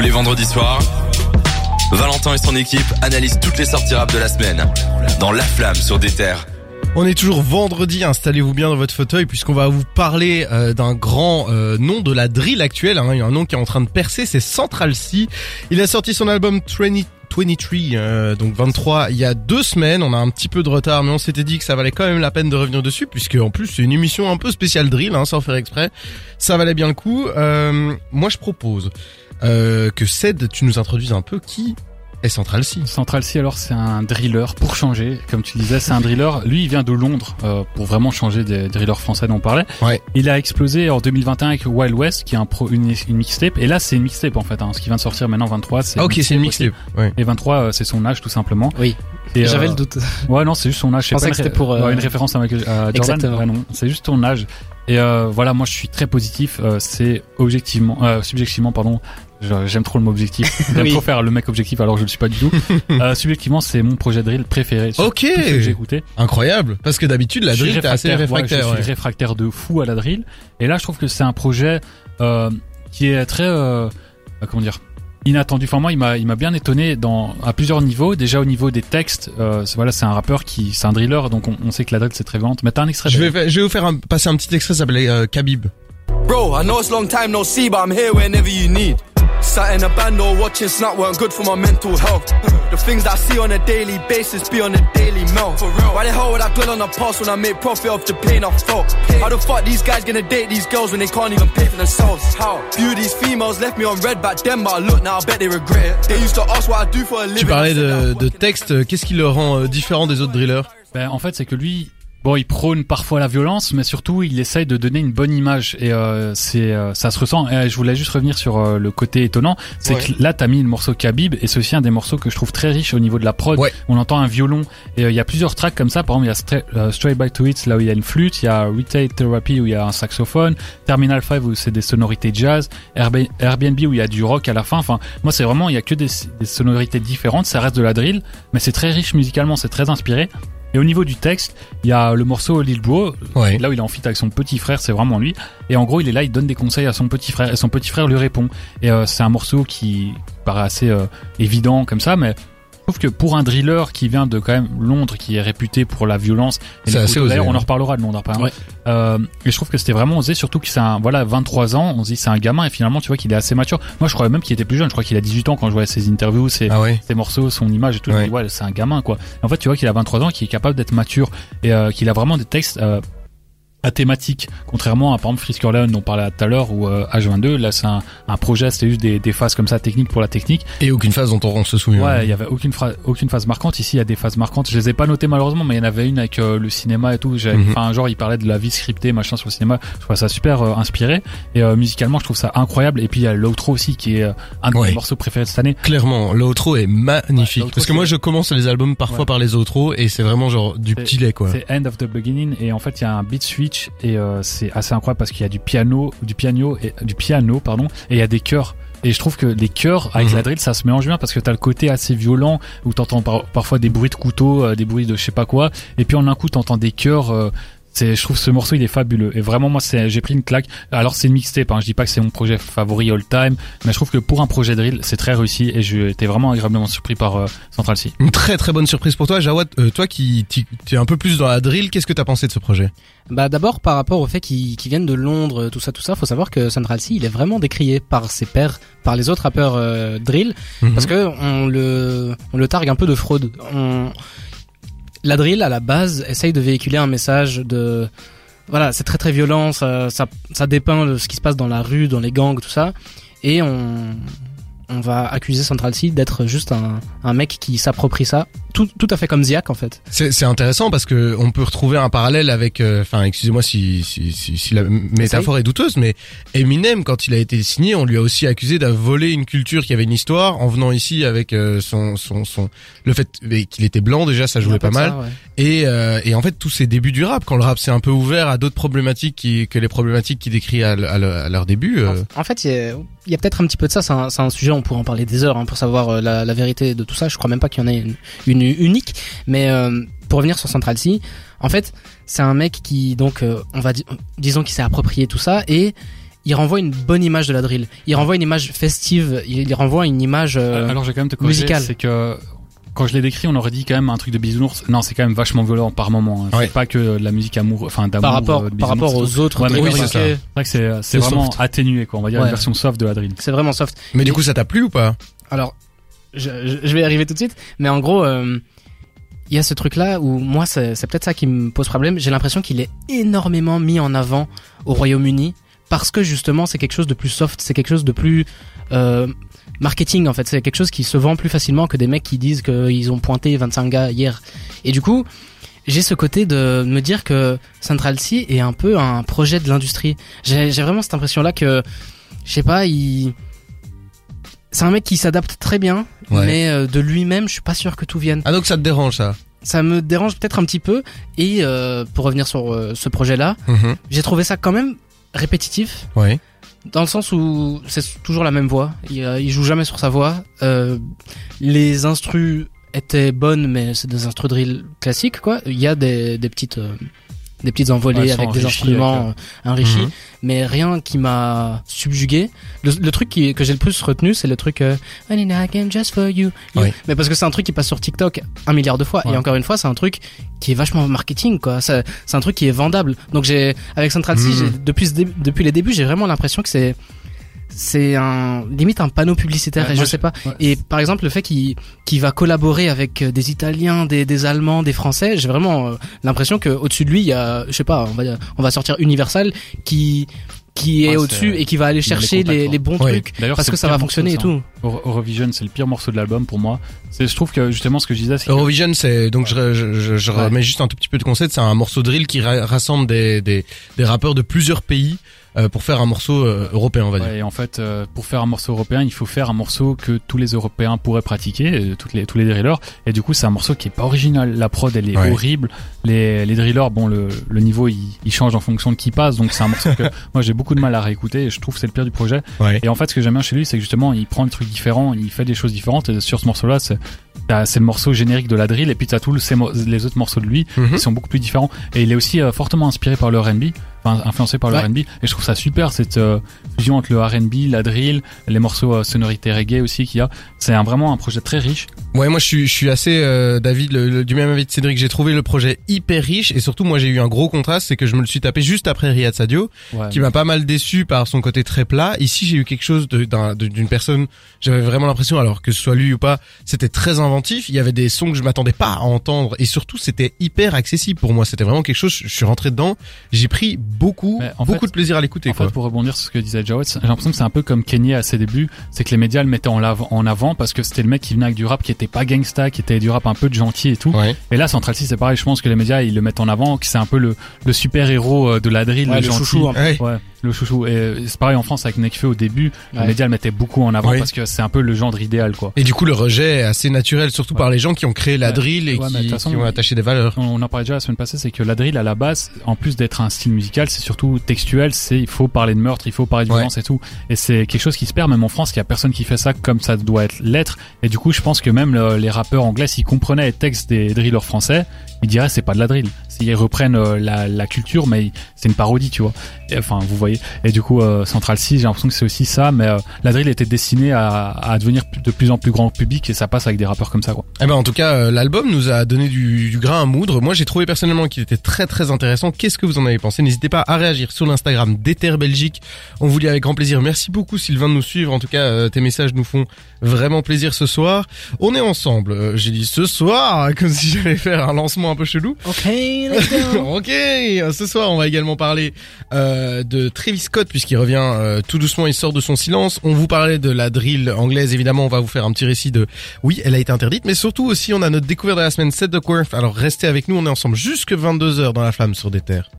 Tous les vendredis soirs, Valentin et son équipe analysent toutes les sorties rap de la semaine dans La Flamme sur des terres. On est toujours vendredi, installez-vous bien dans votre fauteuil puisqu'on va vous parler euh, d'un grand euh, nom de la drill actuelle, hein. il y a un nom qui est en train de percer, c'est Central C. Il a sorti son album 20, 23, euh, donc 23, il y a deux semaines, on a un petit peu de retard mais on s'était dit que ça valait quand même la peine de revenir dessus puisque en plus c'est une émission un peu spéciale drill, hein, sans faire exprès, ça valait bien le coup. moi je propose que Ced, tu nous introduises un peu qui et Central C. Central C, alors c'est un driller pour changer. Comme tu disais, c'est un driller. Lui, il vient de Londres euh, pour vraiment changer des drillers français dont on parlait. Ouais. Il a explosé en 2021 avec Wild West, qui est un pro, une, une mixtape. Et là, c'est une mixtape en fait. Hein. Ce qui vient de sortir maintenant, 23, c'est. Ah, ok, c'est une mixtape. Ouais. Et 23, euh, c'est son âge tout simplement. Oui. J'avais le doute. Ouais, non, c'est juste son âge. Je pensais que c'était pour ouais, une référence à, Michael, Jordan. Exactement. Ouais, non, c'est juste ton âge. Et euh, voilà, moi je suis très positif. Euh, c'est objectivement, euh, subjectivement, pardon. J'aime trop le mot objectif. J'aime Oui. trop faire le mec objectif alors que je le suis pas du tout. euh, subjectivement, c'est mon projet drill préféré. sur Ok. tout ce que j'ai écouté. Incroyable, parce que d'habitude la Je drill t'es assez ouais, réfractaire. je ouais. suis réfractaire de fou à la drill. Et là, je trouve que c'est un projet euh, qui est très, euh, comment dire, inattendu. Enfin moi, il m'a, il m'a bien étonné dans à plusieurs niveaux. Déjà au niveau des textes, euh, c'est- voilà, c'est un rappeur qui, c'est un driller, donc on, on sait que la drill c'est très violente. Mais t'as un extrait. Je vais, je vais vous faire un- passer un petit extrait, ça s'appelle euh, Khabib. Bro, I know it's long time no see, but I'm here whenever you need. Sat in a band or watching Snap weren't good for my mental health. The things that I see on a daily basis be on a daily melt. Why the hell would I dwell on the past when I make profit off the pain I felt? How the fuck these guys gonna date these girls when they can't even pay for themselves? How? Few of these females left me on red back then, but I look now, I bet they regret it. They used to ask what I do for a living. Tu parlais de, de texte, qu'est-ce qui le rend euh, différent des autres drillers? Ben, en fait, c'est que lui, bon, il prône parfois la violence, mais surtout, il essaye de donner une bonne image et euh, c'est, euh, ça se ressent. Et je voulais juste revenir sur euh, le côté étonnant, c'est Ouais. que là, t'as mis le morceau Khabib et c'est aussi un des morceaux que je trouve très riche au niveau de la prod. Ouais. On entend un violon et euh, il y a plusieurs tracks comme ça. Par exemple, il y a Stra- euh, Straight Back to It là où il y a une flûte, il y a Retail Therapy où il y a un saxophone, Terminal 5 où c'est des sonorités jazz, Airb- Airbnb où il y a du rock à la fin. Enfin, moi, c'est vraiment, il y a que des, des sonorités différentes. Ça reste de la drill, mais c'est très riche musicalement, c'est très inspiré. Et au niveau du texte, il y a le morceau Lil Bro, Ouais. là où il est en feat avec son petit frère, c'est vraiment lui. Et en gros, il est là, il donne des conseils à son petit frère, et son petit frère lui répond. Et euh, c'est un morceau qui paraît assez euh, évident comme ça, mais trouve que pour un driller qui vient de quand même Londres, qui est réputé pour la violence, et C'est assez osé, d'ailleurs, on en reparlera de Londres après. Ouais. Euh, et je trouve que c'était vraiment osé, surtout que c'est un, voilà, 23 ans, on se dit c'est un gamin, et finalement, tu vois qu'il est assez mature. Moi, je croyais même qu'il était plus jeune, je crois qu'il a 18 ans quand je voyais ses interviews, ses, Ah ouais. ses morceaux, son image et tout. Je me Ouais. dis, ouais, c'est un gamin, quoi. Et en fait, tu vois qu'il a 23 ans, qu'il est capable d'être mature et euh, qu'il a vraiment des textes euh, à thématique. Contrairement à, par exemple, Frisker Leon, dont on parlait tout à l'heure, ou euh, H22, là, c'est un, un projet, c'était juste des, des phases comme ça, techniques pour la technique. Et aucune phase dont on se souvient. Ouais, il y avait aucune, aucune phase marquante. Ici, il y a des phases marquantes. Je les ai pas notées malheureusement, mais il y en avait une avec euh, le cinéma et tout. Mhm. Enfin, genre, il parlait de la vie scriptée, machin, sur le cinéma. Je trouve ça super euh, inspiré. Et euh, musicalement, je trouve ça incroyable. Et puis, il y a l'outro aussi, qui est euh, un de Ouais. mes morceaux préférés de cette année. Clairement, l'outro est magnifique. Ouais, Parce que moi, je commence les albums parfois Ouais. par les outros et c'est vraiment genre du petit lait, quoi. C'est End of the Beginning et en fait il y a un beat et euh, c'est assez incroyable parce qu'il y a du piano, du piano et du piano pardon et il y a des chœurs. Et je trouve que les chœurs avec Mhm. la drill ça se mélange bien parce que t'as le côté assez violent où t'entends par- parfois des bruits de couteau, euh, des bruits de je sais pas quoi et puis en un coup t'entends des chœurs. C'est, je trouve ce morceau il est fabuleux et vraiment moi c'est, j'ai pris une claque. Alors c'est une mixtape, hein, je dis pas que c'est mon projet favori all time, mais je trouve que pour un projet drill c'est très réussi et j'ai été vraiment agréablement surpris par euh, Central C. Une très très bonne surprise pour toi, Jawad. Euh, toi qui t'y- tu es un peu plus dans la drill, qu'est-ce que t'as pensé de ce projet? Bah d'abord par rapport au fait qu'ils viennent de Londres, tout ça, tout ça, faut savoir que Central C, il est vraiment décrié par ses pairs, par les autres rappeurs euh, drill, parce que on le, on le targue un peu de fraude. On, la drill à la base essaye de véhiculer un message de, voilà, c'est très très violent, ça, ça, ça dépeint ce qui se passe dans la rue, dans les gangs, tout ça, et on, on va accuser Central C d'être juste un, un mec qui s'approprie ça, tout, tout à fait comme Ziak en fait. C'est c'est intéressant parce que on peut retrouver un parallèle avec, euh, enfin, excusez-moi si, si, si, si la métaphore est douteuse, mais Eminem, quand il a été signé, on lui a aussi accusé d'avoir volé une culture qui avait une histoire en venant ici avec euh, son, son, son, le fait qu'il était blanc déjà, ça jouait pas mal. ça, ouais. Et, euh, et en fait, tous ces débuts du rap, quand le rap s'est un peu ouvert à d'autres problématiques qui, que les problématiques qu'il décrit à, à, le- à leur début. euh, En fait, il y a, a peut-être un petit peu de ça. C'est un, c'est un sujet, on pourrait en parler des heures hein, pour savoir euh, la, la vérité de tout ça. Je crois même pas qu'il y en ait une, une unique. Mais euh, pour revenir sur Central C, en fait, c'est un mec qui, donc, euh, on va di- disons qu'il s'est approprié tout ça et il renvoie une bonne image de la drill. Il renvoie une image festive. Il, renvoie une image. euh, Alors, je vais quand même te corriger, musical. c'est que quand je l'ai décrit, on aurait dit quand même un truc de bisounours. Non, c'est quand même vachement violent par moment. hein. Ouais. C'est pas que de la musique amour, enfin d'amour. par rapport, euh, par rapport aux autres. Ouais, oui, c'est vrai que c'est vraiment soft. atténué, quoi. On va dire Ouais. une version soft de la drill. C'est vraiment soft. Mais du coup, ça t'a plu ou pas? Alors, je, vais y arriver tout de suite, mais en gros, euh, il y a ce truc-là où moi, c'est peut-être ça qui me pose problème. J'ai l'impression qu'il est énormément mis en avant au Royaume-Uni parce que justement, c'est quelque chose de plus soft, c'est quelque chose de plus euh, marketing en fait. C'est quelque chose qui se vend plus facilement que des mecs qui disent qu'ils ont pointé 25 gars hier. Et du coup, j'ai ce côté de me dire que Central C est un peu un projet de l'industrie. J'ai vraiment cette impression-là que, je sais pas, il c'est un mec qui s'adapte très bien, Ouais. mais euh, de lui-même, je suis pas sûr que tout vienne. Ah donc ça te dérange ça? Ça me dérange peut-être un petit peu. Et euh, pour revenir sur euh, ce projet-là, Mhm. j'ai trouvé ça quand même répétitif, Ouais. dans le sens où c'est toujours la même voix. Il, euh, il joue jamais sur sa voix. Les instrus étaient bonnes, mais c'est des instrus drill classiques, quoi. Il y a des, des petites des petites envolées Ouais, avec des instruments avec, euh, enrichis, Mhm. mais rien qui m'a subjugué. Le, le truc qui, que j'ai le plus retenu, c'est le truc euh, just for you. you. Oui. Mais parce que c'est un truc qui passe sur TikTok un milliard de fois. Ouais. Et encore une fois, c'est un truc qui est vachement marketing, quoi. C'est un truc qui est vendable. Donc j'ai, avec Central C, Mhm. j'ai- depuis, ce dé- depuis les débuts, j'ai vraiment l'impression que c'est, c'est un, limite un panneau publicitaire. Ouais, et je sais pas. ouais. Et par exemple, le fait qu'il, qu'il va collaborer avec euh, des Italiens, des, des Allemands, des Français, j'ai vraiment euh, l'impression que au-dessus de lui, il y a, je sais pas, on va, on va sortir Universal qui, qui est au-dessus et qui va aller chercher les, contacts, les bons Ouais. trucs D'ailleurs, parce que ça va fonctionner et tout. Euro- Eurovision, c'est le pire morceau de l'album pour moi. C'est, je trouve que justement ce que je disais, c'est Eurovision, c'est donc je, je, je, je Ouais. remets juste un tout petit peu de concept. C'est un morceau drill qui ra- rassemble des, des, des rappeurs de plusieurs pays pour faire un morceau euh, européen, on va dire. Ouais, et en fait, euh, pour faire un morceau européen, il faut faire un morceau que tous les Européens pourraient pratiquer, euh, toutes les, tous les drillers. Et du coup, c'est un morceau qui est pas original. La prod, elle est Ouais. horrible. Les, les drillers, bon, le, le niveau, il, il change en fonction de qui passe. Donc, c'est un morceau que moi, j'ai beaucoup de mal à réécouter. Et je trouve que c'est le pire du projet. Ouais. Et en fait, ce que j'aime bien chez lui, c'est que justement, il prend des trucs différents, il fait des choses différentes. Et sur ce morceau-là, c'est t'as- c'est le morceau générique de la drill. Et puis, t'as tous les autres morceaux de lui Mhm. qui sont beaucoup plus différents. Et il est aussi euh, fortement inspiré par le R&B, enfin influencé par le Ouais. R&B. Et je trouve ça super cette euh, fusion entre le R&B, la drill, les morceaux euh, sonorités reggae aussi qu'il y a. C'est un, vraiment un projet très riche. Ouais, moi je suis, je suis assez euh, David le- le- du même avis de Cédric. J'ai trouvé le projet hyper riche et surtout moi j'ai eu un gros contraste, c'est que je me le suis tapé juste après Riyad Sadio, Ouais. qui m'a pas mal déçu par son côté très plat. Ici j'ai eu quelque chose d'une personne, j'avais vraiment l'impression, alors que ce soit lui ou pas, c'était très inventif. Il y avait des sons que je m'attendais pas à entendre et surtout c'était hyper accessible pour moi. C'était vraiment quelque chose. Je suis rentré dedans, j'ai pris beaucoup, Mais en beaucoup fait- de plaisir à l'écouter. En quoi. fait, pour rebondir sur ce que disait Jawed, j'ai l'impression que c'est un peu comme Kenny à ses débuts, c'est que les médias le mettaient en, en avant parce que c'était le mec qui venait avec du rap qui était pas gangsta, qui était du rap un peu de gentil et tout. Ouais. Et là, Central C, c'est pareil, je pense que les médias, ils le mettent en avant, que c'est un peu le, le super-héros euh, de la drill, Ouais, le le gentil. chouchou, hein. Ouais. Le chouchou. Et c'est pareil en France avec Nekfeu au début, Ouais. les médias le mettaient beaucoup en avant Oui. parce que c'est un peu le genre idéal, quoi. Et du coup le rejet est assez naturel, surtout Ouais. par les gens qui ont créé la drill et qui, façon, qui ont attaché des valeurs. On en parlait déjà la semaine passée, c'est que la drill à la base, en plus d'être un style musical, c'est surtout textuel. C'est il faut parler de meurtre, il faut parler de violence et tout. Et c'est quelque chose qui se perd même en France. Il y a personne qui fait ça comme ça doit être l'être. Et du coup, je pense que même le- les rappeurs anglais, s'ils comprenaient les textes des drillers français, ils diraient c'est pas de la drill. Ils reprennent euh, la, la culture, mais c'est une parodie, tu vois. Et, enfin, vous voyez. Et du coup, euh, Central C, j'ai l'impression que c'est aussi ça. Mais euh, la drill était destinée à, à devenir de plus en plus grand public et ça passe avec des rappeurs comme ça, quoi. Eh ben en tout cas, euh, l'album nous a donné du, du grain à moudre. Moi, j'ai trouvé personnellement qu'il était très très intéressant. Qu'est-ce que vous en avez pensé? N'hésitez pas à réagir sur l'Instagram d'Ether Belgique. On vous dit avec grand plaisir. Merci beaucoup Sylvain de nous suivre. En tout cas, euh, tes messages nous font vraiment plaisir ce soir. On est ensemble. Euh, j'ai dit ce soir, comme si j'allais faire un lancement un peu chelou. Ok, let's go. ok, ce soir on va également parler euh, de Travis Scott puisqu'il revient euh, tout doucement, il sort de son silence. On vous parlait de la drill anglaise, évidemment on va vous faire un petit récit de oui elle a été interdite, mais surtout aussi on a notre découverte de la semaine Set the Worth. Alors restez avec nous, on est ensemble jusque 22h dans la flamme sur des terres.